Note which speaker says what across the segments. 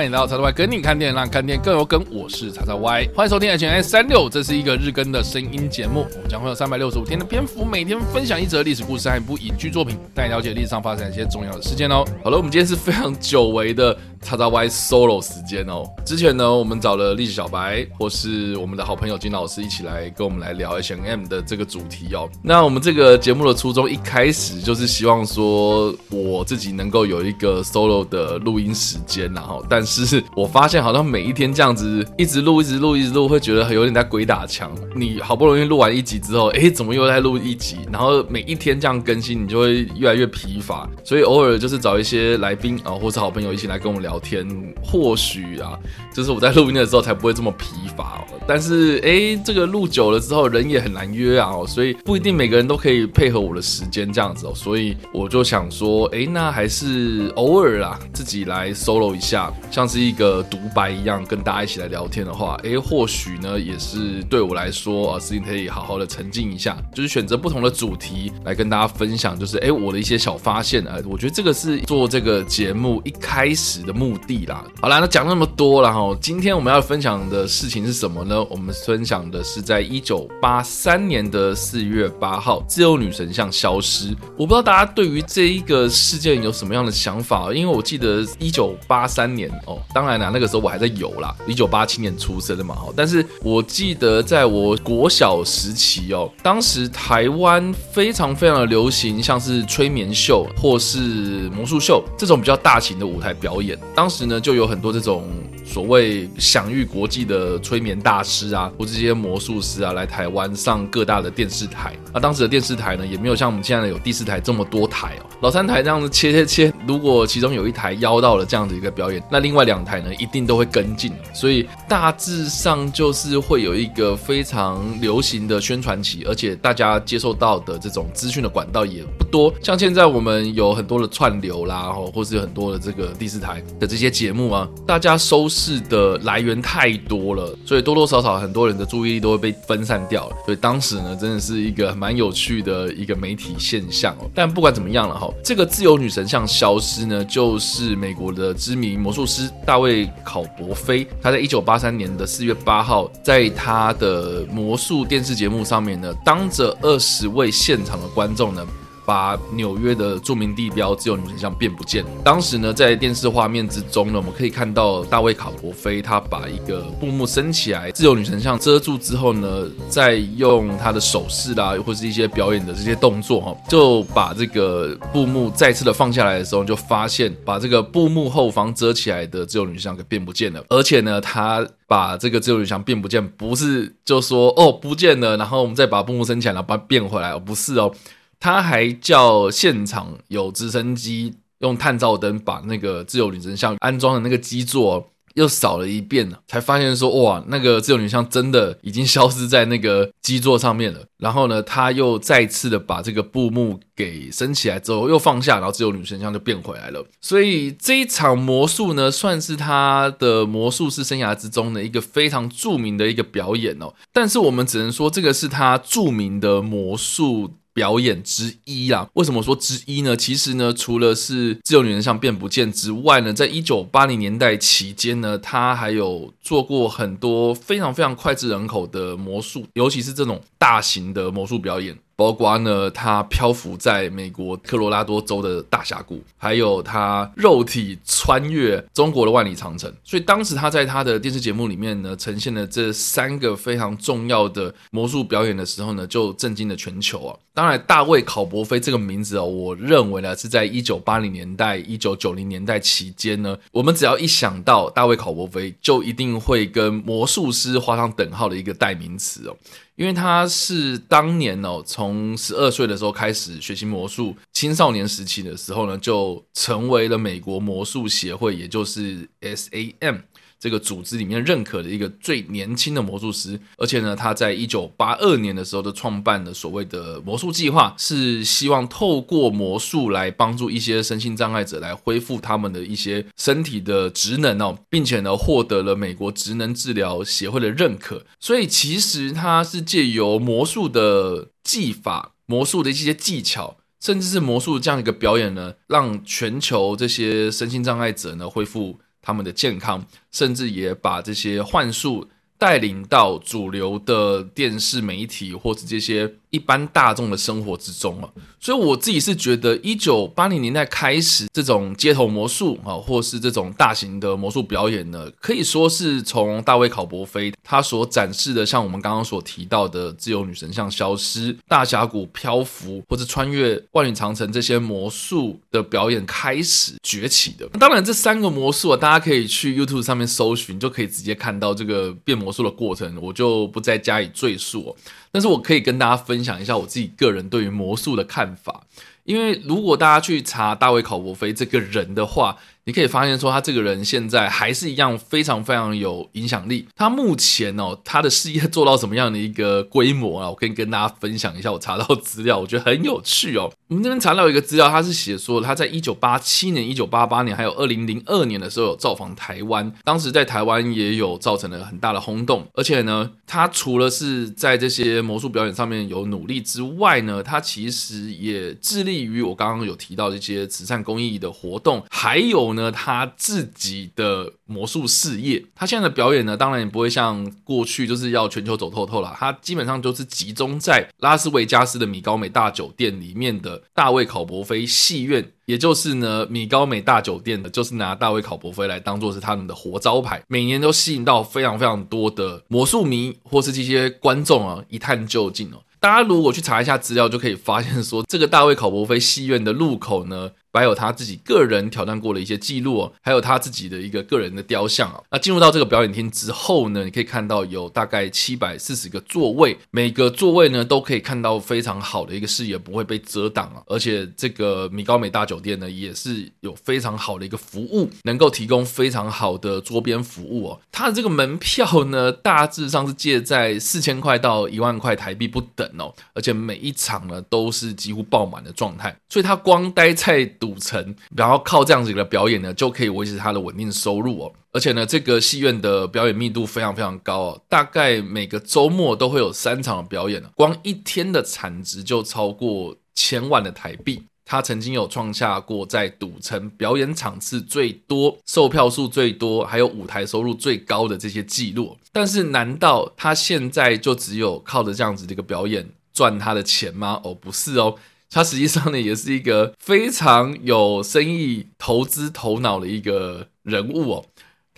Speaker 1: 欢迎来到叉叉 Y 跟你看电影，让看电影更有梗。我是叉叉 Y，欢迎收听 HNS 三六，这是一个日更的声音节目。我们将会有三百六十五天的篇幅，每天分享一则历史故事和一部影剧作品，带你了解历史上发生一些重要的事件哦。好了，我们今天是非常久违的。叉叉 Y solo 时间哦，之前呢，我们找了历史小白或是我们的好朋友金老师一起来跟我们来聊 H&M 的这个主题哦。那我们这个节目的初衷一开始就是希望说我自己能够有一个 solo 的录音时间，然后，但是我发现好像每一天这样子一直录、一直录、一直录，会觉得有点在鬼打墙。你好不容易录完一集之后，诶，怎么又在录一集？然后每一天这样更新，你就会越来越疲乏。所以偶尔就是找一些来宾啊，或是好朋友一起来跟我们聊。聊天或许啊，就是我在录音的时候才不会这么疲乏哦。但是哎、这个录久了之后，人也很难约啊，所以不一定每个人都可以配合我的时间这样子哦。所以我就想说，哎、那还是偶尔啊，自己来 solo 一下，像是一个独白一样，跟大家一起来聊天的话，哎、或许呢，也是对我来说啊，事情可以好好的沉浸一下，就是选择不同的主题来跟大家分享，就是哎、我的一些小发现啊。我觉得这个是做这个节目一开始的。目的啦，好啦，那讲那么多了哈，今天我们要分享的事情是什么呢？我们分享的是在一九八三年的四月八号，自由女神像消失。我不知道大家对于这一个事件有什么样的想法，因为我记得一九八三年哦，当然啦，那个时候我还在游啦，一九八七年出生的嘛，但是我记得在我国小时期哦，当时台湾非常非常的流行，像是催眠秀或是魔术秀这种比较大型的舞台表演。当时呢，就有很多这种所谓享誉国际的催眠大师啊，或这些魔术师啊，来台湾上各大的电视台。那当时的电视台呢，也没有像我们现在有第四台这么多台哦，老三台这样子切切切。如果其中有一台邀到了这样的一个表演，那另外两台呢，一定都会跟进。所以大致上就是会有一个非常流行的宣传期，而且大家接受到的这种资讯的管道也不多。像现在我们有很多的串流啦，或是有很多的这个第四台。的这些节目啊，大家收事的来源太多了，所以多多少少很多人的注意力都会被分散掉了。所以当时呢，真的是一个蛮有趣的一个媒体现象哦。但不管怎么样了哈，这个自由女神像消失呢，就是美国的知名魔术师大卫考伯菲，他在一九八三年的四月八号，在他的魔术电视节目上面呢，当着二十位现场的观众呢。把纽约的著名地标自由女神像变不见。当时呢，在电视画面之中呢，我们可以看到大卫卡伯菲他把一个布幕升起来，自由女神像遮住之后呢，再用他的手势啦，或是一些表演的这些动作哈，就把这个布幕再次的放下来的时候，就发现把这个布幕后方遮起来的自由女神像给变不见了。而且呢，他把这个自由女神像变不见，不是就说哦不见了，然后我们再把布幕升起来，然后把它变回来，哦不是哦。他还叫现场有直升机用探照灯把那个自由女神像安装的那个基座又扫了一遍，才发现说哇，那个自由女神像真的已经消失在那个基座上面了。然后呢，他又再次的把这个布幕给升起来之后又放下，然后自由女神像就变回来了。所以这一场魔术呢，算是他的魔术师生涯之中的一个非常著名的一个表演哦。但是我们只能说，这个是他著名的魔术。表演之一啊，为什么说之一呢？其实呢，除了是自由女神像变不见之外呢，在一九八零年代期间呢，他还有做过很多非常非常脍炙人口的魔术，尤其是这种大型的魔术表演。包括呢，他漂浮在美国科罗拉多州的大峡谷，还有他肉体穿越中国的万里长城。所以当时他在他的电视节目里面呢，呈现了这三个非常重要的魔术表演的时候呢，就震惊了全球啊。当然，大卫考伯菲这个名字哦，我认为呢是在一九八零年代、一九九零年代期间呢，我们只要一想到大卫考伯菲，就一定会跟魔术师画上等号的一个代名词哦。因为他是当年哦，从十二岁的时候开始学习魔术，青少年时期的时候呢，就成为了美国魔术协会，也就是 SAM。这个组织里面认可的一个最年轻的魔术师，而且呢，他在一九八二年的时候就创办了所谓的魔术计划，是希望透过魔术来帮助一些身心障碍者来恢复他们的一些身体的职能哦，并且呢，获得了美国职能治疗协会的认可。所以其实他是借由魔术的技法、魔术的一些技巧，甚至是魔术这样一个表演呢，让全球这些身心障碍者呢恢复。他们的健康，甚至也把这些幻术带领到主流的电视媒体或者这些。一般大众的生活之中啊，所以我自己是觉得，一九八零年代开始这种街头魔术啊，或是这种大型的魔术表演呢，可以说是从大卫考伯菲他所展示的，像我们刚刚所提到的自由女神像消失、大峡谷漂浮，或者穿越万里长城这些魔术的表演开始崛起的。当然，这三个魔术啊，大家可以去 YouTube 上面搜寻，就可以直接看到这个变魔术的过程，我就不再加以赘述。但是我可以跟大家分分享一下我自己个人对于魔术的看法，因为如果大家去查大卫考伯菲这个人的话。你可以发现说，他这个人现在还是一样非常非常有影响力。他目前哦，他的事业做到什么样的一个规模啊？我可以跟大家分享一下。我查到资料，我觉得很有趣哦。我们这边查到一个资料，他是写说他在一九八七年、一九八八年还有二零零二年的时候有造访台湾，当时在台湾也有造成了很大的轰动。而且呢，他除了是在这些魔术表演上面有努力之外呢，他其实也致力于我刚刚有提到这些慈善公益的活动，还有。呢，呢他自己的魔术事业，他现在的表演呢，当然也不会像过去就是要全球走透透了。他基本上就是集中在拉斯维加斯的米高梅大酒店里面的大卫考伯菲戏院，也就是呢，米高梅大酒店的，就是拿大卫考伯菲来当做是他们的活招牌，每年都吸引到非常非常多的魔术迷或是这些观众啊一探究竟哦。大家如果去查一下资料，就可以发现说，这个大卫考伯菲戏院的入口呢。还有他自己个人挑战过的一些记录哦，还有他自己的一个个人的雕像啊。那进入到这个表演厅之后呢，你可以看到有大概七百四十个座位，每个座位呢都可以看到非常好的一个视野，不会被遮挡啊。而且这个米高梅大酒店呢，也是有非常好的一个服务，能够提供非常好的桌边服务哦。它的这个门票呢，大致上是介在四千块到一万块台币不等哦。而且每一场呢都是几乎爆满的状态，所以他光待在赌城，然后靠这样子的表演呢，就可以维持他的稳定收入哦。而且呢，这个戏院的表演密度非常非常高哦，大概每个周末都会有三场的表演，光一天的产值就超过千万的台币。他曾经有创下过在赌城表演场次最多、售票数最多，还有舞台收入最高的这些记录。但是，难道他现在就只有靠着这样子的一个表演赚他的钱吗？哦，不是哦。他实际上呢，也是一个非常有生意投资头脑的一个人物哦。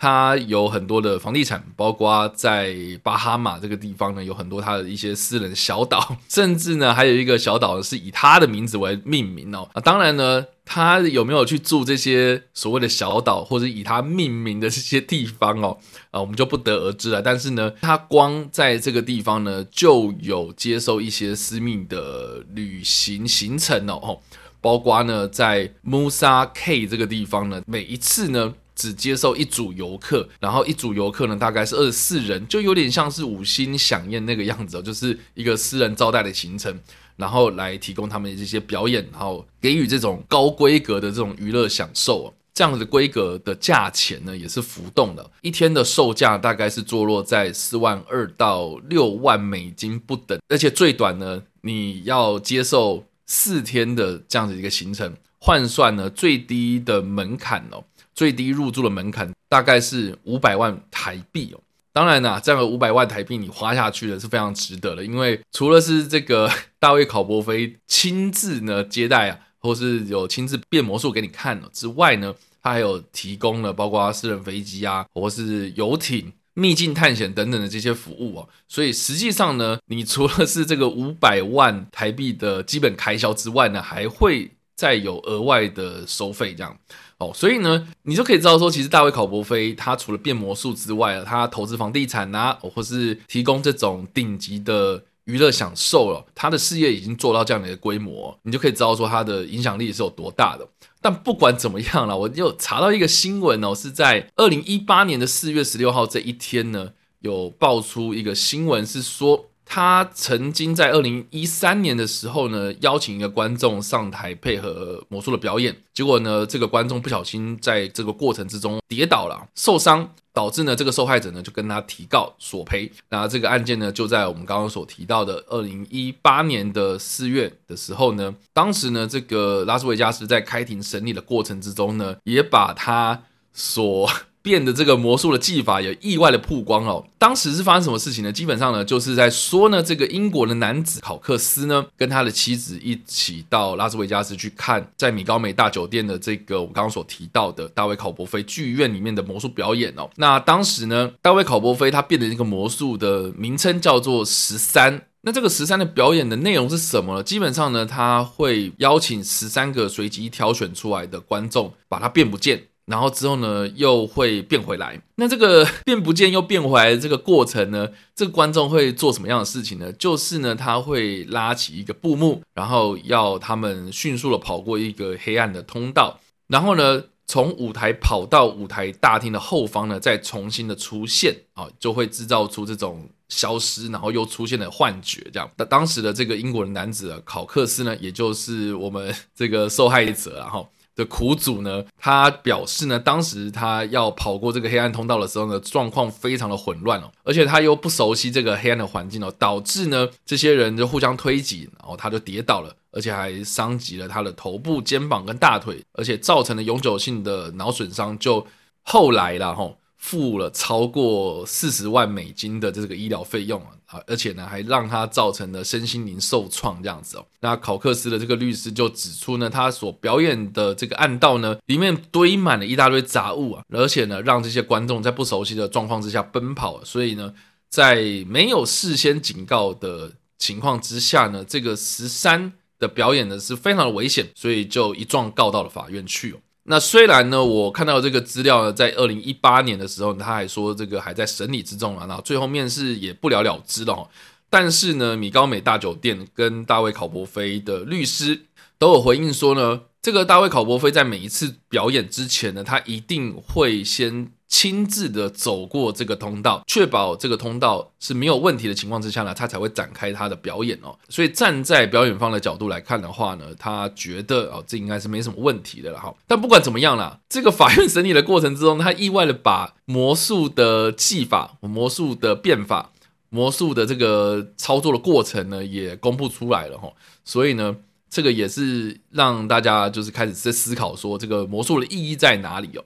Speaker 1: 他有很多的房地产，包括在巴哈马这个地方呢，有很多他的一些私人小岛，甚至呢，还有一个小岛是以他的名字为命名哦。啊，当然呢。他有没有去住这些所谓的小岛，或者以他命名的这些地方哦？啊，我们就不得而知了。但是呢，他光在这个地方呢，就有接受一些私密的旅行行程哦，包括呢，在 Musa K 这个地方呢，每一次呢，只接受一组游客，然后一组游客呢，大概是二十四人，就有点像是五星饗宴那个样子哦，就是一个私人招待的行程。然后来提供他们的这些表演，然后给予这种高规格的这种娱乐享受哦，这样子的规格的价钱呢，也是浮动的，一天的售价大概是坐落在四万二到六万美金不等，而且最短呢，你要接受四天的这样子一个行程，换算呢，最低的门槛哦，最低入住的门槛大概是五百万台币哦。当然啦，这样的五百万台币你花下去的是非常值得的，因为除了是这个 大卫考伯菲亲自呢接待啊，或是有亲自变魔术给你看了之外呢，他还有提供了包括私人飞机啊，或是游艇、秘境探险等等的这些服务哦。所以实际上呢，你除了是这个五百万台币的基本开销之外呢，还会再有额外的收费这样。哦，所以呢，你就可以知道说，其实大卫考伯菲他除了变魔术之外，他投资房地产啊，或是提供这种顶级的娱乐享受了，他的事业已经做到这样的一个规模，你就可以知道说他的影响力是有多大的。但不管怎么样了，我就查到一个新闻哦，是在二零一八年的四月十六号这一天呢，有爆出一个新闻是说。他曾经在二零一三年的时候呢，邀请一个观众上台配合魔术的表演，结果呢，这个观众不小心在这个过程之中跌倒了，受伤，导致呢这个受害者呢就跟他提告索赔。那这个案件呢就在我们刚刚所提到的二零一八年的四月的时候呢，当时呢这个拉斯维加斯在开庭审理的过程之中呢，也把他所变的这个魔术的技法有意外的曝光哦。当时是发生什么事情呢？基本上呢，就是在说呢，这个英国的男子考克斯呢，跟他的妻子一起到拉斯维加斯去看在米高梅大酒店的这个我刚刚所提到的大卫考伯菲剧院里面的魔术表演哦。那当时呢，大卫考伯菲他变的这个魔术的名称叫做十三。那这个十三的表演的内容是什么呢？基本上呢，他会邀请十三个随机挑选出来的观众，把它变不见。然后之后呢，又会变回来。那这个 变不见又变回来的这个过程呢，这个观众会做什么样的事情呢？就是呢，他会拉起一个布幕，然后要他们迅速的跑过一个黑暗的通道，然后呢，从舞台跑到舞台大厅的后方呢，再重新的出现啊，就会制造出这种消失然后又出现的幻觉。这样，那当时的这个英国人男子考克斯呢，也就是我们这个受害者，然后。的苦主呢，他表示呢，当时他要跑过这个黑暗通道的时候呢，状况非常的混乱哦，而且他又不熟悉这个黑暗的环境哦，导致呢，这些人就互相推挤，然后他就跌倒了，而且还伤及了他的头部、肩膀跟大腿，而且造成了永久性的脑损伤。就后来了吼。付了超过四十万美金的这个医疗费用啊，而且呢，还让他造成了身心灵受创这样子哦。那考克斯的这个律师就指出呢，他所表演的这个暗道呢，里面堆满了一大堆杂物啊，而且呢，让这些观众在不熟悉的状况之下奔跑，所以呢，在没有事先警告的情况之下呢，这个十三的表演呢是非常的危险，所以就一状告到了法院去哦。那虽然呢，我看到这个资料呢，在二零一八年的时候，他还说这个还在审理之中啊，然后最后面试也不了了之了。但是呢，米高美大酒店跟大卫考伯菲的律师都有回应说呢，这个大卫考伯菲在每一次表演之前呢，他一定会先。亲自的走过这个通道，确保这个通道是没有问题的情况之下呢，他才会展开他的表演哦。所以站在表演方的角度来看的话呢，他觉得哦，这应该是没什么问题的了哈。但不管怎么样啦，这个法院审理的过程之中，他意外的把魔术的技法、魔术的变法、魔术的这个操作的过程呢，也公布出来了哈。所以呢，这个也是让大家就是开始在思考说，这个魔术的意义在哪里哦。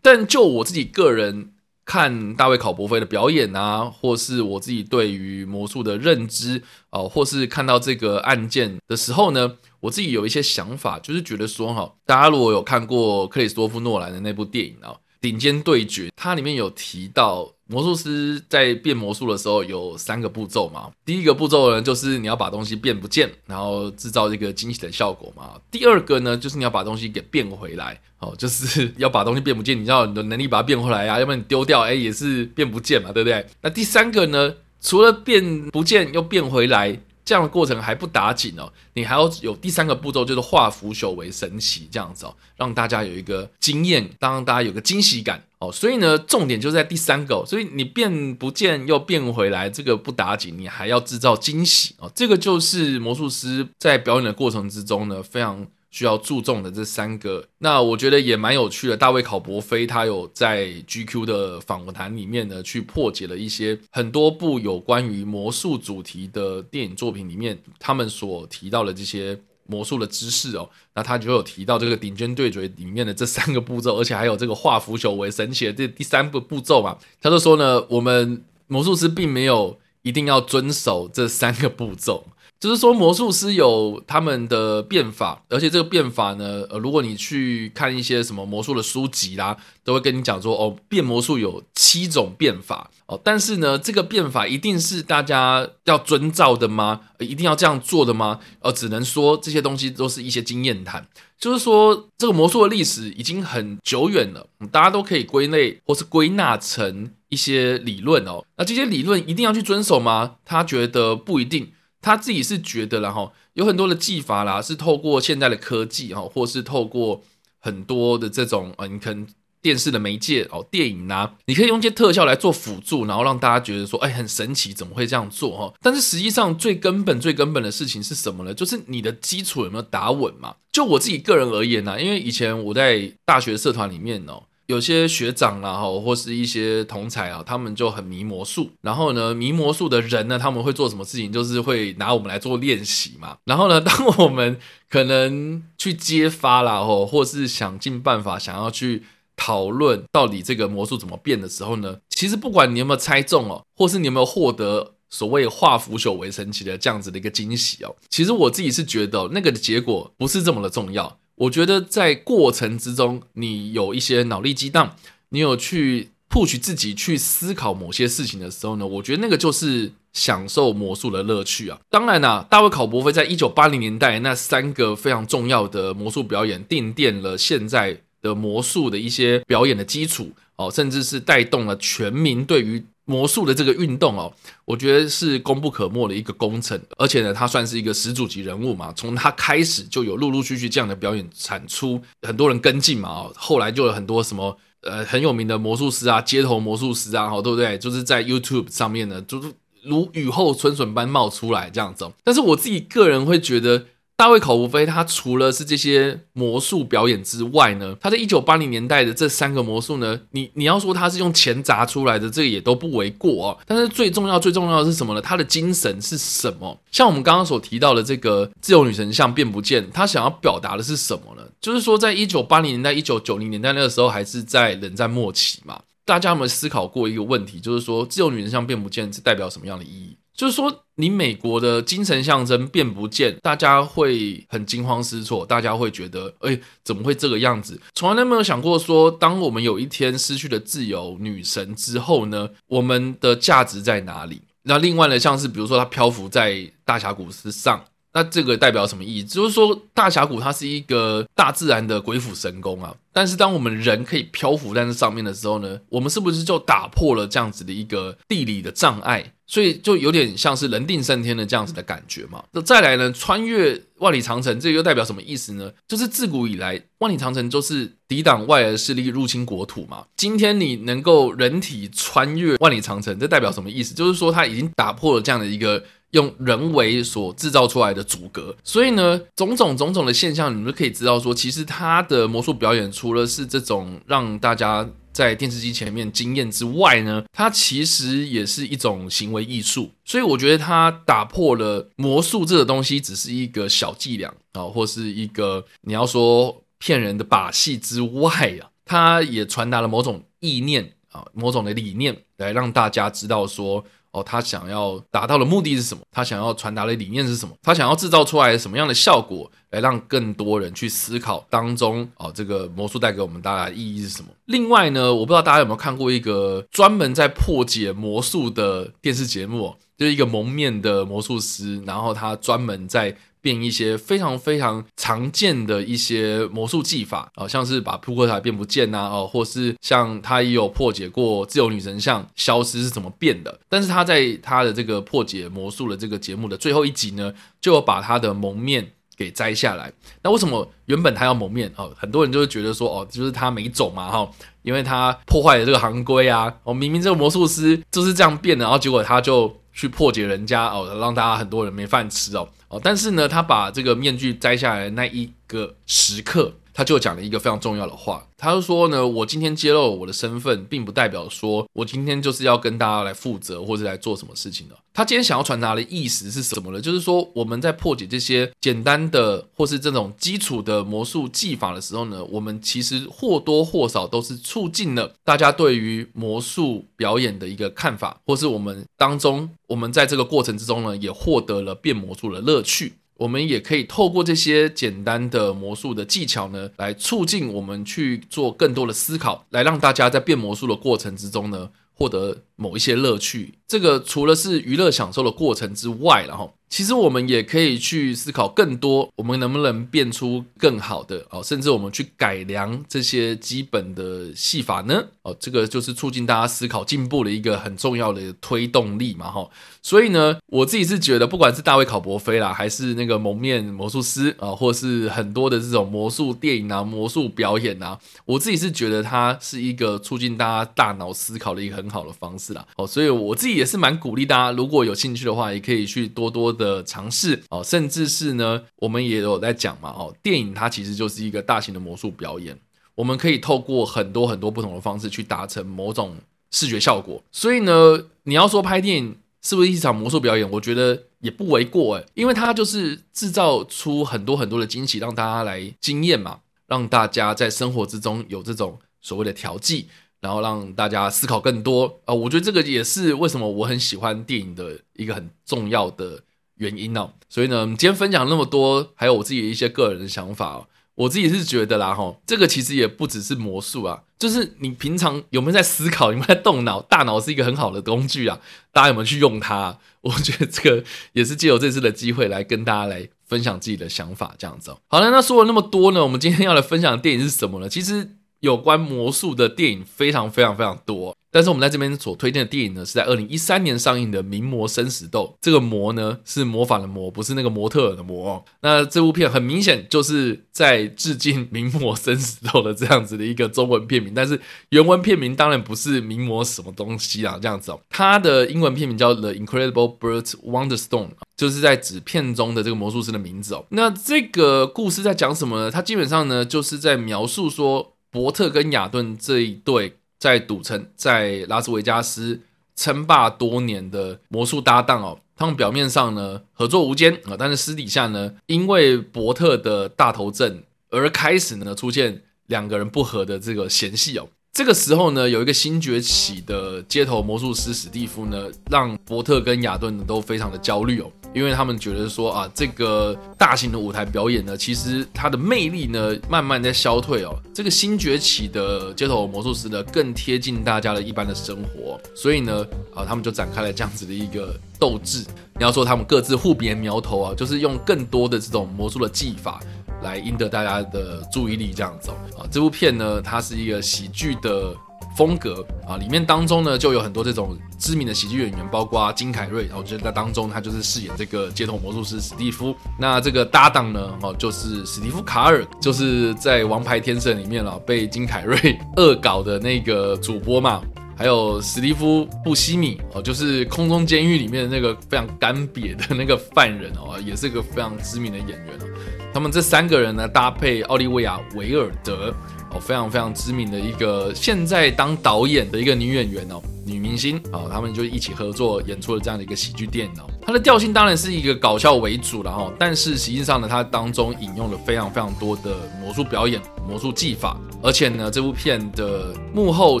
Speaker 1: 但就我自己个人看大卫考伯菲的表演啊，或是我自己对于魔术的认知啊、或是看到这个案件的时候呢，我自己有一些想法，就是觉得说哈，大家如果有看过克里斯多夫诺兰的那部电影啊，《顶尖对决》，它里面有提到。魔术师在变魔术的时候有三个步骤嘛？第一个步骤呢，就是你要把东西变不见，然后制造一个惊喜的效果嘛。第二个呢，就是你要把东西给变回来，哦，就是要把东西变不见，你要你的能力把它变回来啊，要不然你丢掉，哎，也是变不见嘛，对不对？那第三个呢，除了变不见又变回来。这样的过程还不打紧哦，你还要有第三个步骤，就是化腐朽为神奇，这样子哦，让大家有一个经验，让大家有个惊喜感哦。所以呢，重点就在第三个，所以你变不见又变回来，这个不打紧，你还要制造惊喜哦。这个就是魔术师在表演的过程之中呢，非常。需要注重的这三个，那我觉得也蛮有趣的。大卫考伯菲他有在 GQ 的访谈里面呢，去破解了一些很多部有关于魔术主题的电影作品里面，他们所提到的这些魔术的知识哦。那他就有提到这个顶尖对决里面的这三个步骤，而且还有这个化腐朽为神奇的这第三个步骤嘛。他就说呢，我们魔术师并没有一定要遵守这三个步骤。就是说，魔术师有他们的变法，而且这个变法呢，呃，如果你去看一些什么魔术的书籍啦，都会跟你讲说，哦，变魔术有七种变法哦。但是呢，这个变法一定是大家要遵照的吗？一定要这样做的吗？呃，只能说这些东西都是一些经验谈。就是说，这个魔术的历史已经很久远了，大家都可以归类或是归纳成一些理论哦。那这些理论一定要去遵守吗？他觉得不一定。他自己是觉得啦，哈，有很多的技法啦，是透过现在的科技哈，或是透过很多的这种呃，你可能电视的媒介哦，电影呐，你可以用一些特效来做辅助，然后让大家觉得说，哎，很神奇，怎么会这样做哈？但是实际上最根本、最根本的事情是什么呢？就是你的基础有没有打稳嘛？就我自己个人而言呢，因为以前我在大学社团里面哦。有些学长啦，哈，或是一些同才啊，他们就很迷魔术。然后呢，迷魔术的人呢，他们会做什么事情？就是会拿我们来做练习嘛。然后呢，当我们可能去揭发啦，或或是想尽办法想要去讨论到底这个魔术怎么变的时候呢，其实不管你有没有猜中哦，或是你有没有获得所谓化腐朽为神奇的这样子的一个惊喜哦，其实我自己是觉得那个的结果不是这么的重要。我觉得在过程之中，你有一些脑力激荡，你有去 push 自己去思考某些事情的时候呢，我觉得那个就是。享受魔术的乐趣啊！当然啦、大卫考伯菲在一九八零年代那三个非常重要的魔术表演，奠定了现在的魔术的一些表演的基础哦，甚至是带动了全民对于魔术的这个运动哦。我觉得是功不可没的一个工程，而且呢，他算是一个始祖级人物嘛。从他开始就有陆陆续续这样的表演产出，很多人跟进嘛。哦，后来就有很多什么呃很有名的魔术师啊，街头魔术师啊，哦，对不对？就是在 YouTube 上面呢，就是。如雨后春笋般冒出来这样子，但是我自己个人会觉得，大卫考伯菲他除了是这些魔术表演之外呢，他在一九八零年代的这三个魔术呢，你你要说他是用钱砸出来的，这个也都不为过哦。但是最重要最重要的是什么呢？他的精神是什么？像我们刚刚所提到的这个自由女神像变不见，他想要表达的是什么呢？就是说，在一九八零年代、一九九零年代那个时候，还是在冷战末期嘛。大家有没有思考过一个问题？就是说，自由女神像变不见是代表什么样的意义？就是说，你美国的精神象征变不见，大家会很惊慌失措，大家会觉得，哎，怎么会这个样子？从来都没有想过说，当我们有一天失去了自由女神之后呢，我们的价值在哪里？那另外呢，像是比如说，它漂浮在大峡谷之上。那这个代表什么意义？就是说，大峡谷它是一个大自然的鬼斧神工啊。但是，当我们人可以漂浮在那上面的时候呢，我们是不是就打破了这样子的一个地理的障碍？所以，就有点像是人定胜天的这样子的感觉嘛。那再来呢，穿越万里长城，这又代表什么意思呢？就是自古以来，万里长城就是抵挡外来势力入侵国土嘛。今天你能够人体穿越万里长城，这代表什么意思？就是说，它已经打破了这样的一个。用人为所制造出来的阻隔，所以呢，种种种种的现象，你们就可以知道说，其实他的魔术表演除了是这种让大家在电视机前面惊艳之外呢，它其实也是一种行为艺术。所以我觉得它打破了魔术这个东西只是一个小伎俩啊，或是一个你要说骗人的把戏之外啊，它也传达了某种意念啊，某种的理念来让大家知道说。哦，他想要达到的目的是什么？他想要传达的理念是什么？他想要制造出来什么样的效果，来让更多人去思考当中哦，这个魔术带给我们带来的意义是什么？另外呢，我不知道大家有没有看过一个专门在破解魔术的电视节目，就是一个蒙面的魔术师，然后他专门在。变一些非常非常常见的一些魔术技法啊，像是把扑克牌变不见呐，哦，或是像他也有破解过自由女神像消失是怎么变的。但是他在他的这个破解魔术的这个节目的最后一集呢，就把他的蒙面给摘下来。那为什么原本他要蒙面哦？很多人就会觉得说哦，就是他没走嘛哈，因为他破坏了这个行规啊。哦，明明这个魔术师就是这样变的，然后结果他就去破解人家哦，让大家很多人没饭吃哦。哦，但是呢，他把这个面具摘下来那一个时刻，他就讲了一个非常重要的话。他就说呢，我今天揭露我的身份，并不代表说我今天就是要跟大家来负责或者来做什么事情的。他今天想要传达的意思是什么呢？就是说我们在破解这些简单的或是这种基础的魔术技法的时候呢，我们其实或多或少都是促进了大家对于魔术表演的一个看法，或是我们当中，我们在这个过程之中呢，也获得了变魔术的乐趣。我们也可以透过这些简单的魔术的技巧呢，来促进我们去做更多的思考，来让大家在变魔术的过程之中呢，获得某一些乐趣。这个除了是娱乐享受的过程之外，然后。其实我们也可以去思考更多，我们能不能变出更好的哦，甚至我们去改良这些基本的戏法呢？哦，这个就是促进大家思考进步的一个很重要的推动力嘛，哈。所以呢，我自己是觉得，不管是大卫考伯菲啦，还是那个蒙面魔术师啊，或是很多的这种魔术电影啊、魔术表演啊，我自己是觉得它是一个促进大家大脑思考的一个很好的方式啦。哦，所以我自己也是蛮鼓励大家，如果有兴趣的话，也可以去多多。的尝试哦，甚至是呢，我们也有在讲嘛哦，电影它其实就是一个大型的魔术表演，我们可以透过很多很多不同的方式去达成某种视觉效果。所以呢，你要说拍电影是不是一场魔术表演，我觉得也不为过诶，因为它就是制造出很多很多的惊喜，让大家来惊艳嘛，让大家在生活之中有这种所谓的调剂，然后让大家思考更多啊、我觉得这个也是为什么我很喜欢电影的一个很重要的原因哦。所以呢，今天分享那么多，还有我自己的一些个人的想法哦。我自己是觉得啦，哈，这个其实也不只是魔术啊，就是你平常有没有在思考，有没有在动脑？大脑是一个很好的工具啊，大家有没有去用它？我觉得这个也是借由这次的机会来跟大家来分享自己的想法，这样子。好了，那说了那么多呢，我们今天要来分享的电影是什么呢？其实有关魔术的电影非常非常非常多。但是我们在这边所推荐的电影呢，是在二零一三年上映的《名模生死斗》。这个“模”呢是模仿的“模”，不是那个模特儿的“模”。那这部片很明显就是在致敬《名模生死斗》的这样子的一个中文片名，但是原文片名当然不是“名模什么东西”啊，这样子哦。它的英文片名叫《The Incredible Bert Wonderstone》，就是在指片中的这个魔术师的名字哦。那这个故事在讲什么呢？它基本上呢就是在描述说伯特跟亚顿这一对。在赌城，在拉斯维加斯称霸多年的魔术搭档哦，他们表面上呢合作无间啊，但是私底下呢，因为伯特的大头症而开始呢出现两个人不和的这个嫌隙哦。这个时候呢，有一个新崛起的街头魔术师史蒂夫呢，让伯特跟亚顿呢都非常的焦虑哦。因为他们觉得说啊，这个大型的舞台表演呢，其实它的魅力呢，慢慢在消退哦。这个新崛起的街头魔术师呢，更贴近大家的一般的生活，所以呢，啊，他们就展开了这样子的一个斗智。你要说他们各自互别苗头啊，就是用更多的这种魔术的技法来赢得大家的注意力，这样子哦。啊，这部片呢，它是一个喜剧的。风格啊，里面当中呢就有很多这种知名的喜剧演员，包括金凯瑞，然后就在当中他就是饰演这个街头魔术师史蒂夫。那这个搭档呢，哦，就是史蒂夫卡尔，就是在《王牌天神》里面了被金凯瑞恶搞的那个主播嘛。还有史蒂夫布西米哦，就是空中监狱里面的那个非常干瘪的那个犯人哦，也是一个非常知名的演员哦。他们这三个人呢搭配奥利维亚维尔德。哦，非常非常知名的一个现在当导演的一个女演员哦，女明星哦，他们就一起合作演出了这样的一个喜剧电影哦。它的调性当然是一个搞笑为主了哈，但是实际上呢，它当中引用了非常非常多的魔术表演、魔术技法，而且呢，这部片的幕后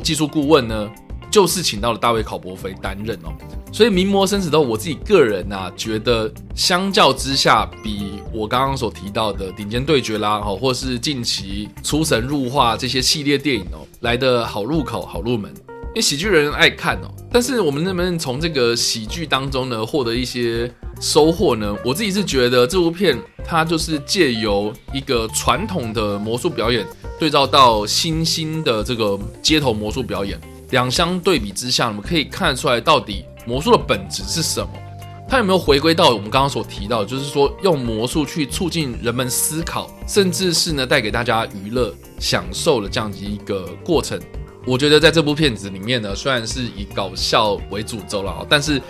Speaker 1: 技术顾问呢，就是请到了大卫考伯菲担任哦。所以《名模生死斗》，我自己个人呐、啊，觉得相较之下，比我刚刚所提到的《顶尖对决》啦，哈，或是近期《出神入化》这些系列电影哦，来的好入口、好入门。因为喜剧人爱看哦，但是我们能不能从这个喜剧当中呢，获得一些收获呢？我自己是觉得这部片它就是借由一个传统的魔术表演，对照到新兴的这个街头魔术表演，两相对比之下，我们可以看出来到底。魔术的本质是什么？它有没有回归到我们刚刚所提到，就是说用魔术去促进人们思考，甚至是呢带给大家娱乐、享受的这样子一个过程？我觉得在这部片子里面呢，虽然是以搞笑为主轴了，但是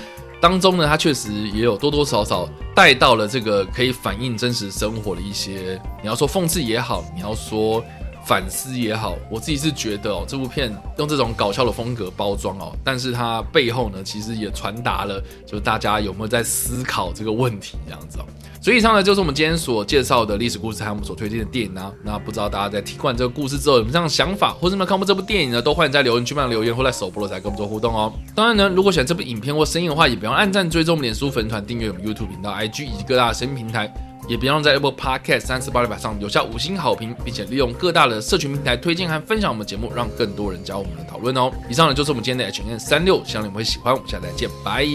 Speaker 1: 当中呢，它确实也有多多少少带到了这个可以反映真实生活的一些，你要说讽刺也好，你要说。反思也好，我自己是觉得哦，这部片用这种搞笑的风格包装哦，但是它背后呢，其实也传达了，就是大家有没有在思考这个问题这样子哦。所以以上呢，就是我们今天所介绍的历史故事，还有我们所推荐的电影啊。那不知道大家在听完这个故事之后有没有这样的想法，或者有没有看过这部电影呢？都欢迎在留言区帮留言，或在首播的时候跟我们做互动哦。当然呢，如果喜欢这部影片或声音的话，也别忘按赞、追踪我们脸书粉团、订阅我们 YouTube 频道、IG 以及各大的声音平台。也别忘在 Apple Podcast 三四八六百上留下五星好评，并且利用各大的社群平台推荐和分享我们节目，让更多人加入我们的讨论哦。以上呢就是我们今天的 H&M 365，希望你们会喜欢。我们下次再见，拜。